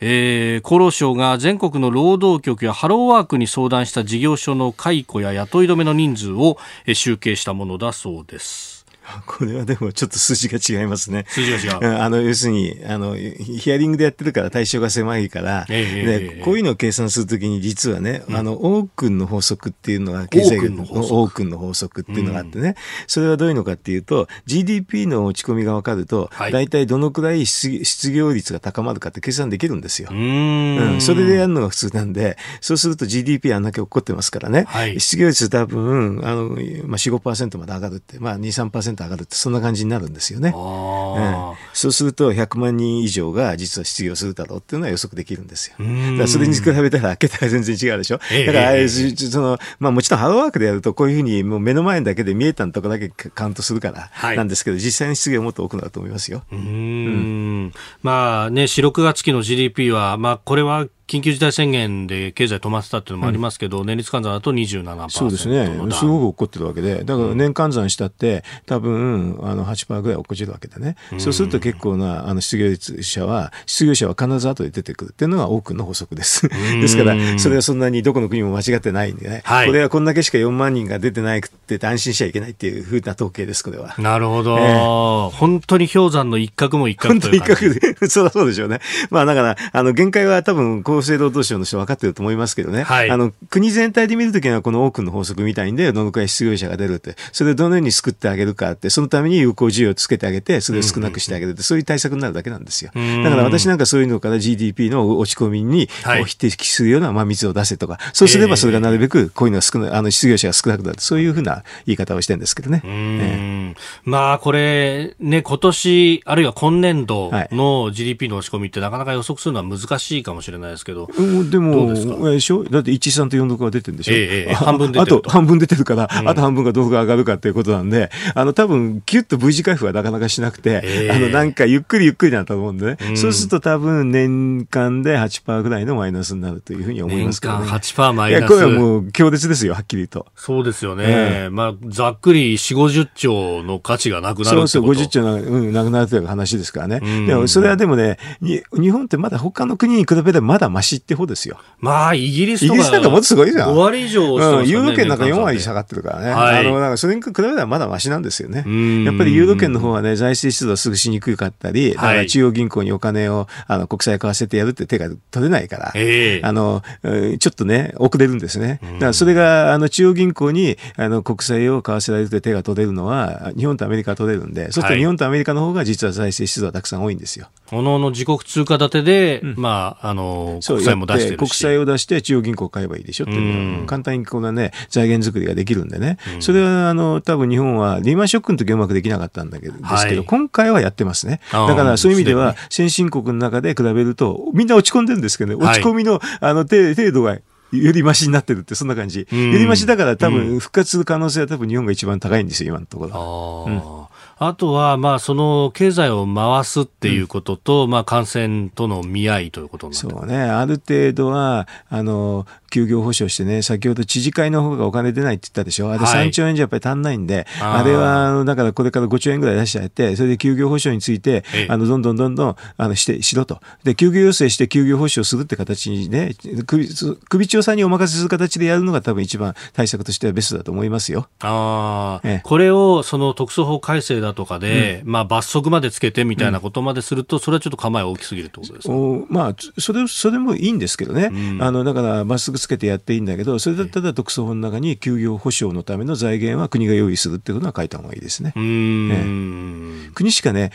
えー、厚労省が全国の労働局やハローワークに相談した事業所の解雇や雇い止めの人数を、集計したものだそうです。[LAUGHS] これはでもちょっと数字が違いますね。数字が違う。うんあの、要するに、あの、ヒアリングでやってるから対象が狭いから、えこういうのを計算するときに実はね、あの、オークンの法則っていうのが、経済学の法則。オークンの法則っていうのがあってね、それはどういうのかっていうと、GDP の落ち込みが分かると、はい。大体どのくらい失失業率が高まるかって計算できるんですよ。うーん。うん、それでやるのが普通なんで、そうすると GDP あんだけ起こってますからね、はい。失業率多分、あの、まあ、4、5%まで上がるって、まあ2、3%上がるって、そんな感じになるんですよね。あうんそうすると100万人以上が実は失業するだろうっていうのは予測できるんですよ。ーうーんだからそれに比べたら桁が全然違うでしょ？ええだから、ええそその、まあもちろんハローワークでやるとこういうふうにもう目の前だけで見えたとこだけカウントするからはいなんですけど、実際に失業はもっと多くなると思いますよ。うーんまあね、4、6月期の GDP は、まあこれは緊急事態宣言で経済止まってたっていうのもありますけど、年率換算だと27%そうですねすごく落っこってるわけで、だから年換算したって、多分、あの、8%ぐらい落っこちるわけでね。そうすると結構な、あの、失業率者は、失業者は必ず後で出てくるっていうのが多くの法則です。ですから、それはそんなにどこの国も間違ってないんでね。はいこれはこんだけしか4万人が出てないくって安心しちゃいけないっていうふうな統計です、これは。なるほど、え本当に氷山の一角も一角本当に一という感じ。角で、[LAUGHS] そりゃそうでしょうね。まあだから、あの、限界は多分厚生労働省の人分かってると思いますけどね。はいあの、国全体で見るときにはこの多くの法則みたいんで、どのくらい失業者が出るって、それでどのように救ってあげるかって、そのために有効需要をつけてあげて、それを少なくしてあげるって、そういう対策になるだけなんですよ。んだから私なんかそういうのから GDP の落ち込みに、はいを否定するような、まあ、水を出せとか、そうすればそれがなるべく、こういうのが少ない、あの、失業者が少なくなる。そういうふうな言い方をしてるんですけどね。うーんまあこれ、ね、今年、あるいは今年度の GDP の落ち込みってなかなか予測するのは難しいかもしれないですけど、うんでどうも、ですか？あれでしょ？だって1、3と4度が出てるんでしょ、ええ半分出てるとあと半分出てるから、あと半分がどうが上がるかっていうことなんで、あの、多分、キュッと V 字回復はなかなかしなくて、ええあの、なんかゆっくりゆっくりなんだと思うんでね。うんそうすると多分年間で8%ぐらいのマイナスになるというふうに思い年ますけどね。間8%マイいや、ナこれはス。もう強烈ですよ、はっきりと。そうですよね。えまあ、ざっくり4、50兆の価値がなくなるそうそう、50兆な、うん、なくなるという話ですからね。うんでも、それはでもね、に日本ってまだ他の国に比べればまだマシって方ですよ。まあ、イギリス。イギリスなんかもっとすごいじゃん5割以上ねうん、ユーロ圏なんか4割下がってるからね。はいあの、なんかそれに比べたらまだマシなんですよねうん。やっぱりユーロ圏の方はね、財政出動はすぐしにくかったり、だかはいら中央銀行にお金を、あの、国債買わせてやるって手が取れないから、ええあの、うんちょっとね、遅れるんですね。だからそれが、あの、中央銀行に、あの、国債を買わせられるって手が取れるのは、日本とアメリカは取れるんで、そうするはいと日本とアメリカの方が実は財政出動はたくさん多いんですよ。おのおの自国通貨建てで、まあ、あの、国債も出して国。債を出して中央銀行を買えばいいでしょっていう簡単にこんなね、財源作りができるんでね。それは、あの、多分日本はリーマンショックの時はうまくできなかったんだけど、ですけど、はい今回はやってますね。だからそういう意味ではす、先進国の中で比べると、みんな落ち込んでるんですけどね、はい落ち込みの、あの、程程度が、よりマシになってるって、そんな感じ。ようんりマシだから多分、復活する可能性は多分日本が一番高いんですよ、今のところ。あーあとは、まあ、その経済を回すっていうことと、まあ、感染との見合いということにそうね、ある程度は、あの、休業保障してね、先ほど知事会の方がお金出ないって言ったでしょ。あれはい。3兆円じゃやっぱり足んないんで、あー。あれは、だからこれから5兆円ぐらい出してやって、それで休業保障についてええ、あの、どんどんどんどん、あの、して、しろと。で、休業要請して休業保障するって形にね、首、首長さんにお任せする形でやるのが多分一番対策としてはベストだと思いますよ。ああ、ええ。これをその特措法改正だとかで、まあ罰則までつけてみたいなことまですると、それはちょっと構え大きすぎるってことですか？おまあ、つそれ、それもいいんですけどね。うんあの、だから、まっすぐつけてやっていいんだけど、それだったら特措法の中に休業保障のための財源は国が用意するっていうことは書いた方がいいですねう。ーん。国しかね、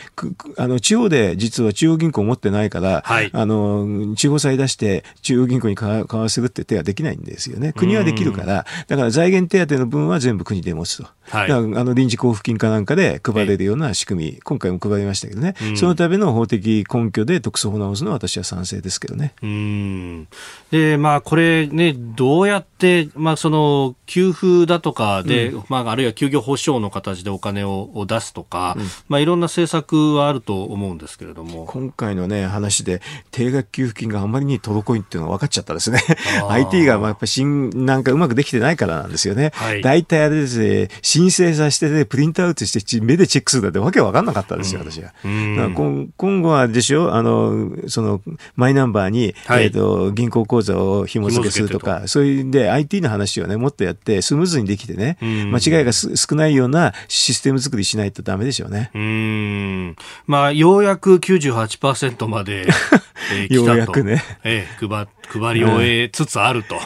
あの地方で実は中央銀行持ってないから、はいあの地方債出して中央銀行に買わせるって手はできないんですよね。国はできるから、だから財源手当の分は全部国で持つと。はいあの臨時交付金かなんかで配れるような仕組み、今回も配りましたけどね、うんそのための法的根拠で特措法を直すのは私は賛成ですけどね。うーんで、まあ、これね、どうやって、まあ、その、給付だとかで、まあ、あるいは休業保障の形でお金をを出すとか、まあ、いろんな政策はあると思うんですけれども。今回のね、話で、定額給付金があまりに滞りっていうのが分かっちゃったですね。IT がまあやっぱ新なんかうまくできてないからなんですよね。はい大体あれですね、申請させてね、プリントアウトしてち目でチェックするなんてわけわかんなかったんですよ、私は。今今後はでしょあの、その、マイナンバーに、はいえっ、と、銀行口座を紐付けするとか、そういうんで IT の話をね、もっとやって、スムーズにできてね、うん間違いがす少ないようなシステム作りしないとダメでしょうね。うーん。まあ、ようやく98%まで、ようやくね。ええ配、配り終えつつあると。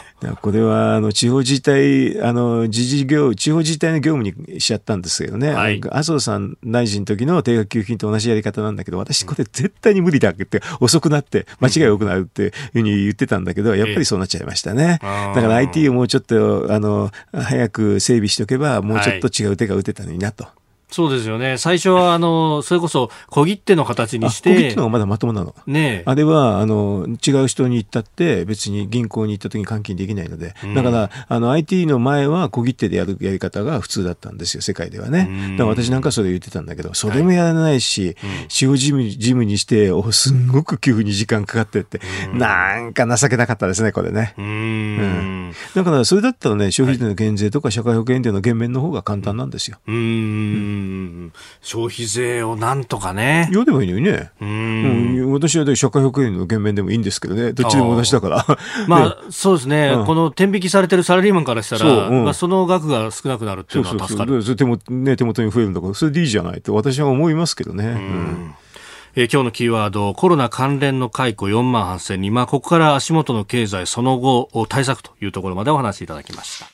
これは、あの、地方自治体、あの、自治業、地方自治体の業務にしちゃったんですけどね。はい麻生さん大臣の時の定額給付金と同じやり方なんだけど、私これ絶対に無理だって、遅くなって、間違いが多くなるっていうふうに言ってたんだけど、やっぱりそうなっちゃいましたね。あーだから IT をもうちょっと、あの、早く整備しておけば、もうちょっと違う手が打てたのになと。そうですよね。最初は、あの、それこそ小切手の形にしあ小切て手の方がまだまともなの。ねえあれは、あの、違う人に行ったって、別に銀行に行った時に換金できないので、だから、あの、IT の前は小切手でやるやり方が普通だったんですよ、世界ではね。うんだから私なんかそれ言ってたんだけど、それもやらないし、地方事務事務にして、おすんごく給付に時間かかってって、なんか情けなかったですね、これね。うーん。だから、それだったらね、消費税の減税とか社会保険料の減免の方が簡単なんですよ。うーん。消費税をなんとかね。要でもいいのにね。うんん、私は社会保険料の減免でもいいんですけどね、どっちでも同じだから。まあ、そうですね、うんこの天引きされてるサラリーマンからしたそうら、うんまあ、その額が少なくなるっていそううそうそう。のは助かる。でそれ手元,、ね、手元に増えるんだから、それでいいじゃないと私は思いますけどね。うんえー今日のキーワード、コロナ関連の解雇4万8000人、まあ、ここから足元の経済、その後、対策というところまでお話しいただきました。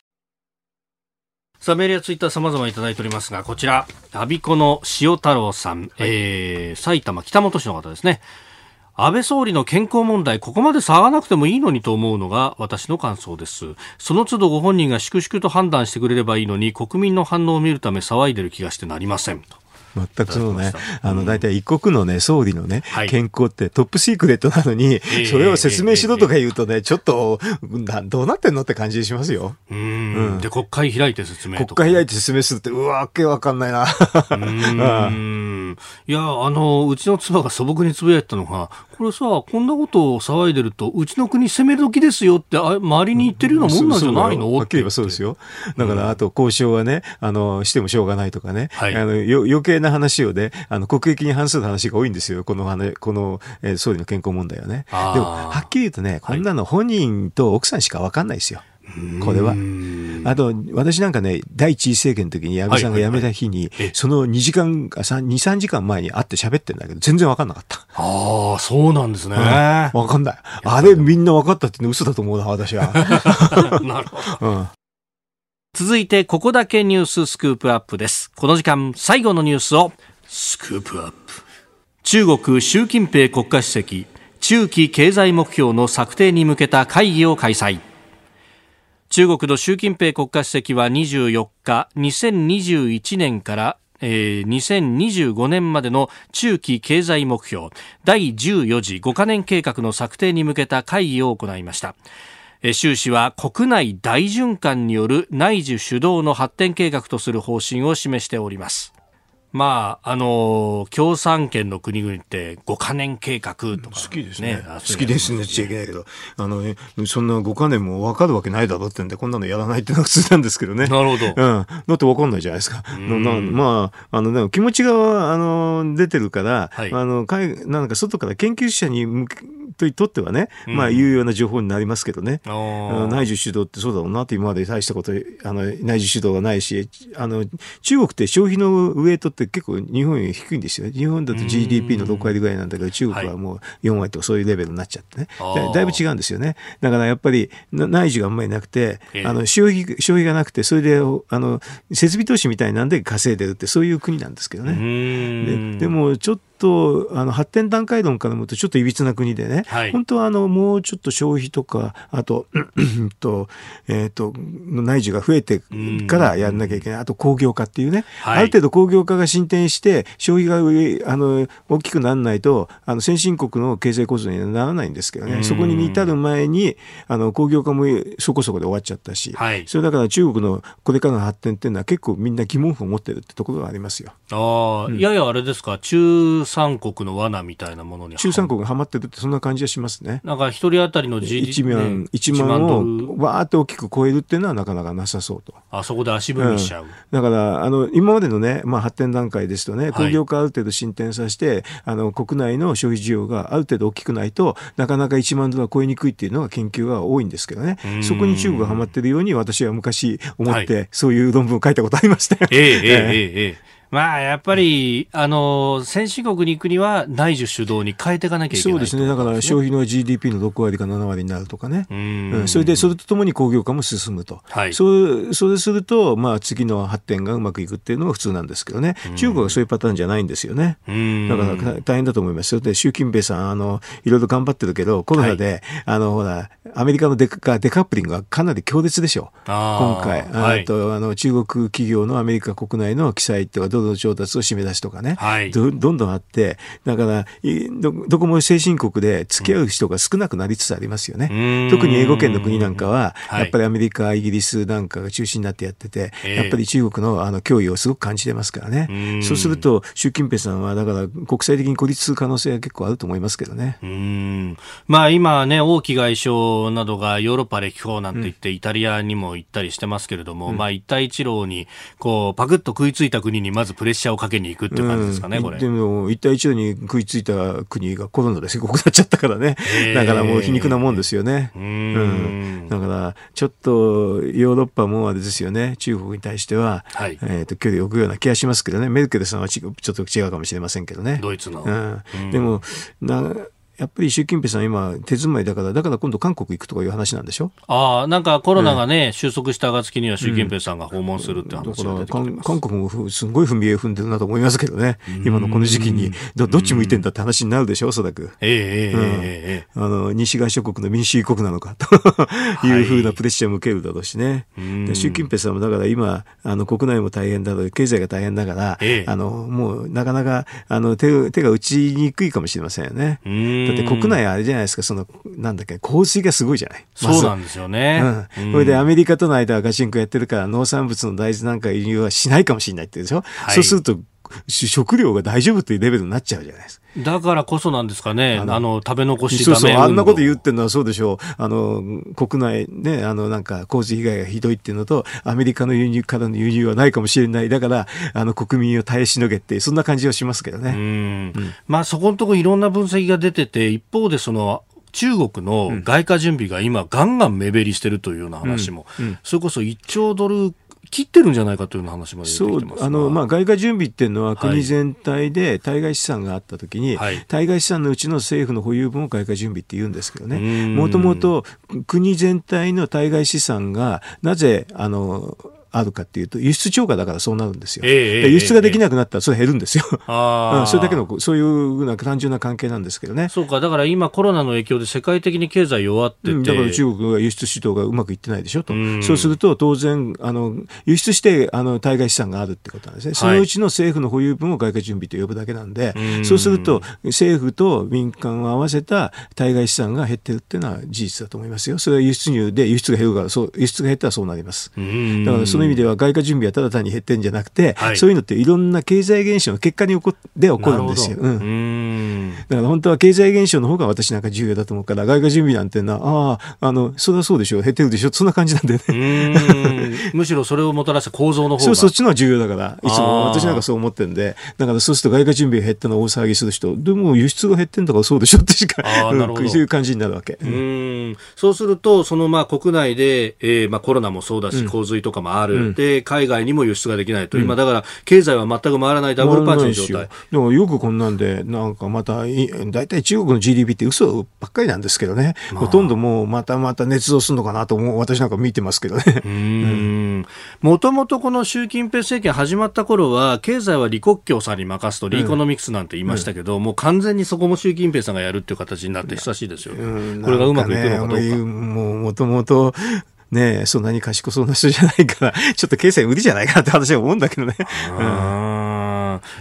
さあ、メールやツイッター様々いただいておりますが、こちら、アビコの塩太郎さん、えー、埼玉北本市の方ですね。安倍総理の健康問題、ここまで騒がなくてもいいのにと思うのが私の感想です。その都度ご本人が粛々と判断してくれればいいのに、国民の反応を見るため騒いでる気がしてなりません。と全くそうね。あの、大体一国のね、総理のねはい、健康ってトップシークレットなのにえ、それを説明しろとか言うとね、ちょっと、などうなってんのって感じしますよ。うーん。で、国会開いて説明国。会開いて説明するって、うわ、わけわかんないな。うー [LAUGHS] ん。いや、あの、うちの妻が素朴につぶやいたのが、これさ、こんなことを騒いでると、うちの国攻める時ですよって、あ周りに言ってるようなもんなんじゃないのはっきり言えばそうですよ。だから、あと、交渉はね、あの、してもしょうがないとかね、はいあの、よ余計な話をね、あの、国益に反する話が多いんですよ。この話、この、えー総理の健康問題はね。でも、はっきり言うとね、こんなの本人と奥さんしかわかんないですよ。これは。あと、私なんかね、第一次政権の時に安倍さんが辞めた日に、ええその2時間、あさ2、3時間前に会って喋ってんだけど、全然わかんなかった。ああ、そうなんですね。わかんない。あれみんなわかったっての嘘だと思うな、私は。[LAUGHS] なるほど。うん。続いて、ここだけニューススクープアップです。この時間、最後のニュースを、スクープアップ。中国習近平国家主席、中期経済目標の策定に向けた会議を開催。中国の習近平国家主席は24日、2021年からえー2025年までの中期経済目標第14次5カ年計画の策定に向けた会議を行いました。習氏は国内大循環による内需主導の発展計画とする方針を示しております。まあ、あのー共産圏の国々って5カ年計画とか、好きですね。あ好きですねちゃいけないけど、あのね、そんな5カ年も分かるわけないだろってんで、こんなのやらないってのが普通なんですけどね。なるほど。うん。だって分かんないじゃないですか。まあ、あの、でも気持ちが、あの、出てるから、はいあの、海なんか外から研究者に向け、ととってはね、まあ、有用な情報になりますけどね。あ内需主導ってそうだろうなって今まで大したこと、あの、内需主導がないし、あの、中国って消費のウエイトって結構日本より低いんですよ。日本だと GDP の6割ぐらいなんだけど、中国はもう4割とかそういうレベルになっちゃってね。だだいぶ違うんですよね。だからやっぱりな内需があんまりなくて、ええあの、消費、消費がなくて、それで、あの、設備投資みたいなんで稼いでるって、そういう国なんですけどうね。ででもちょっとあの発展段階論から見るとちょっといびつな国でね、はい。本当はあのもうちょっと消費とかあとうんと,、えー、と内需が増えてからやんなきゃいけない。あと工業化っていうね、はい。ある程度工業化が進展して消費が上あの大きくならないとあの先進国の経済構造にはならないんですけどうん。ねそこに至る前にあの工業化もそこそこで終わっちゃったし、はい。それだから中国のこれからの発展っていうのは結構みんな疑問符を持ってるってところがありますよ。ああ、ややあれですか、中三国の罠みたいなものに中三国がはまってるってそんな感じがしますね。なんか一人当たりの GDP、1万、一万をわーって大きく超えるっていうのはなかなかなさそうと。あそこで足踏みしちゃう。うん、だから、あの、今までのね、まあ発展段階ですとね、工業化ある程度進展させて、はい、あの、国内の消費需要がある程度大きくないと、なかなか1万ドルは超えにくいっていうのが研究が多いんですけどね。そこに中国がはまってるように私は昔思って、はい、そういう論文を書いたことありましたよ。ええええええ。まあ、やっぱり、あの、先進国に行くには内需主導に変えていかなきゃいけない、そうですね。だから消費の GDP の6割か7割になるとかね。うん、それで、それとともに工業化も進むと。はい。そう、それすると、まあ、次の発展がうまくいくっていうのが普通なんですけどね。中国はそういうパターンじゃないんですよね。うん。だから大変だと思いますよ。で、習近平さん、あの、いろいろ頑張ってるけど、コロナで、はい、あの、ほら、アメリカのデカデカップリングがかなり強烈でしょ。今回。はい、と、あの、中国企業のアメリカ国内の記載っては、どの調達を締め出しとかね、はい、どどんどんあって、だからど、どこも先進国で付き合う人が少なくなりつつありますよね。特に英語圏の国なんかは、やっぱりアメリカ、イギリスなんかが中心になってやってて、やっぱり中国のあの脅威をすごく感じてますからね。そうすると、習近平さんは、だから国際的に孤立する可能性は結構あると思いますけどね。うん。まあ、今ね、王毅外相などがヨーロッパ歴訪なんて言って、イタリアにも行ったりしてますけれども、うん、まあ、一帯一路に、こう、パクッと食いついた国にまずプレッシャーをかけに行くっていう感じですかね、うん、これ。でも、一帯一路に食いついた国がコロナですごくなっちゃったからね。だからもう皮肉なもんですよね。うん。だから、ちょっとヨーロッパもあれですよね、中国に対しては、はい、えっ、と、距離を置くような気がしますけどね、メルケルさんはちょっと違うかもしれませんけどね。ドイツの。うん。でも、な、やっぱり習近平さん今手詰まりだから、だから今度韓国行くとかいう話なんでしょ？ああ、なんかコロナがね、うん、収束した暁には習近平さんが訪問するって話が出て韓国もすごい踏み絵踏んでるなと思いますけどね。今のこの時期にど、どっち向いてんだって話になるでしょ？おそらく。あの、西側諸国の民主主義国なのかと。い。うふうなプレッシャーも受けるだろうしね。はい、習近平さんもだから今、あの、国内も大変だろう、経済が大変だから、ええ、あの、もうなかなか、あの、手、手が打ちにくいかもしれませんよね。だって国内あれじゃないですか、その、なんだっけ、洪水がすごいじゃない？そうなんですよね。うん。それでアメリカとの間はガチンコやってるから、農産物の大豆なんか輸入はしないかもしれないってでしょ、はい、そうすると、食料が大丈夫っていうレベルになっちゃうじゃないですか。だからこそなんですかね、あの、食べ残しそうそう、あんなこと言ってるのはそうでしょう。あの、国内ね、あの、なんか、洪水被害がひどいっていうのと、アメリカの輸入からの輸入はないかもしれない。だから、あの、国民を耐えしのげって、そんな感じはしますけどね。うんうん、まあ、そこのところいろんな分析が出てて、一方でその、中国の外貨準備が今、ガンガン目減りしてるというような話も、うんうん、それこそ1兆ドル切ってるんじゃないかという話もそうあの、まあ、外貨準備っていうのは国全体で対外資産があったときに、はい、対外資産のうちの政府の保有分を外貨準備って言うんですけどね、もともと国全体の対外資産がなぜあのあるかっていうと、輸出超過だからそうなるんですよ。えー、輸出ができなくなったらそれ減るんですよ。あ [LAUGHS] それだけの、そういうな単純な関係なんですけどね。そうか、だから今コロナの影響で世界的に経済弱ってて、うん、だから中国が輸出主導がうまくいってないでしょと。うそうすると当然、あの、輸出してあの対外資産があるってことなんですね。そのうちの政府の保有分を外貨準備と呼ぶだけなんで、そうすると政府と民間を合わせた対外資産が減ってるっていうのは事実だと思いますよ。それは輸出入で輸出が減るから、そう、輸出が減ったらそうなります。だからその意味では外貨準備はただ単に減ってるんじゃなくて、はい、そういうのっていろんな経済現象の結果に起こで起こるんですよ。うん、だから本当は経済現象の方が私なんか重要だと思うから、外貨準備なんてのは、ああ、あの、それはそうでしょ、減ってるでしょ、そんな感じなんでね。[LAUGHS] むしろそれをもたらした構造の方が。そう、そっちのが重要だから、いつも。私なんかそう思ってるんで、だからそうすると外貨準備が減ったのを大騒ぎする人、でも輸出が減ってんだからそうでしょってしか、うん、そういう感じになるわけ。うん。そうすると、そのまあ国内で、えー、まあコロナもそうだし、洪水とかもある。うん、で、海外にも輸出ができないと、うん、今だから経済は全く回らないダブルパンチの状態。でもよくこんなんで、なんかまた、大体中国の GDP って嘘ばっかりなんですけどね、まあ、ほとんどもうまたまた捏造するのかなと思う、私なんか見てますけどね。もともとこの習近平政権始まった頃は、経済は李克強さんに任すと、リーコノミクスなんて言いましたけど、うん、もう完全にそこも習近平さんがやるっていう形になって久しいですよ、ね、これがうまくいくのかどうか。もうもともとねえそんなに賢そうな人じゃないから、ちょっと経済無理じゃないかなって私は思うんだけどね。うん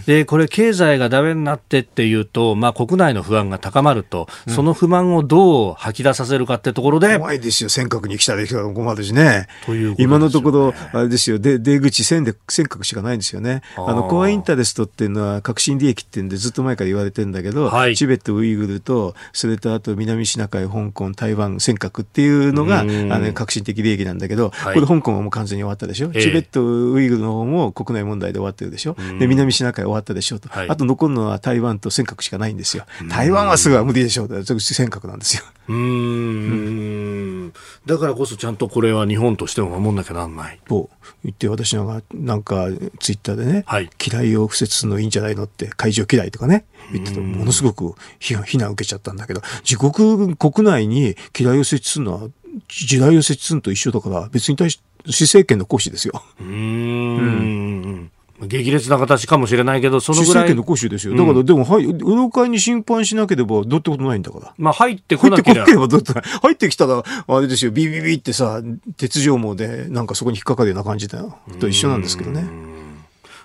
で、これ経済がダメになってっていうと、まあ国内の不安が高まると、その不満をどう吐き出させるかってところで。怖いですよ。尖閣に来たら困るしね。という、ね、今のところ、あれですよ。で、出口線で尖閣しかないんですよね。あの、コアインタレストっていうのは革新利益ってんでずっと前から言われてるんだけど、はい、チベット、ウイグルと、それとあと南シナ海、香港、台湾、尖閣っていうのが、あの、革新的利益なんだけど、はい、これ香港はもう完全に終わったでしょ。チベット、ウイグルの方も国内問題で終わってるでしょ。で、南シナ海終わったでしょと。はい、あと残るのは台湾と尖閣しかないんですよ。台湾はすぐは無理でしょう。尖閣なんですよ。うん。だからこそちゃんとこれは日本としても守んなきゃなんない。と言って私なんか、なんかツイッターでね、はい、嫌いを敷設するのいいんじゃないのって海上嫌いとかね、言っててものすごく非難受けちゃったんだけど、自国国内に嫌いを設置するのは時代を設置するのと一緒だから別に対し施政権の行使ですよ。うんうん激烈な形かもしれないけど、そのぐらい。権の行使ですよ。だから、でも、はい、運会に審判しなければ、どうってことないんだから。まあ、入ってこなければ。入ってこなければ、どうって [LAUGHS] 入ってきたら、あれですよ、ビビビってさ、鉄条網で、なんかそこに引っかかるような感じだよ。と一緒なんですけどね。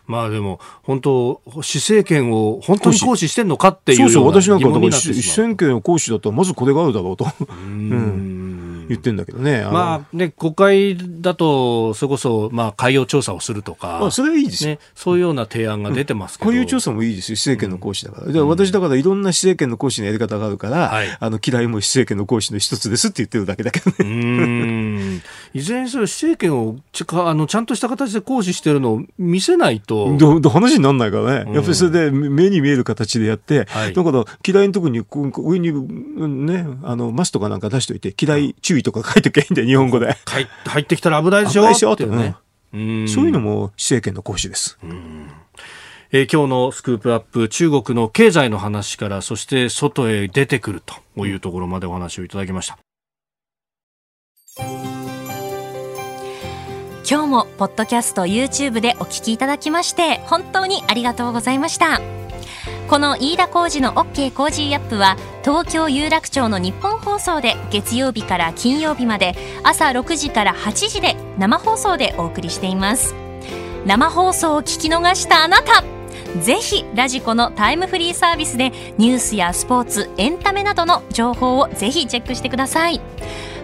まあでも、本当、施政権を本当に行使してんのかっていうそうそう、私なんか、施政権を行使だったら、まずこれがあるだろうと。うん言ってんだけどね。まあね、国会だと、それこそ、まあ、海洋調査をするとか、まあ、それはいいですね。そういうような提案が出てますけど。海洋調査もいいですよ、施政権の行使だから。で私、だからいろんな施政権の行使のやり方があるから、はい、あの、嫌いも施政権の行使の一つですって言ってるだけだけどね。うんいずれにせよ、施政権をちあのちゃんとした形で行使してるのを見せないと。ど話にならないからね。やっぱりそれで目に見える形でやって、はい、だから、嫌いのところに、上に、ね、あの、マスとかなんか出しておいて、嫌い注意とか書いておけばいいんだよ、日本語で。入ってきたら危ないでしょ？危ないでしょ？って、ね、うん、そういうのも施政権の行使です。うん。えー、今日のスクープアップ中国の経済の話からそして外へ出てくるというところまでお話をいただきました。今日もポッドキャスト YouTube でお聞きいただきまして本当にありがとうございましたこの飯田浩二の OK コージーアップは東京有楽町のニッポン放送で月曜日から金曜日まで朝6時から8時で生放送でお送りしています。生放送を聞き逃したあなたぜひ radiko のタイムフリーサービスでニュースやスポーツエンタメなどの情報をぜひチェックしてください。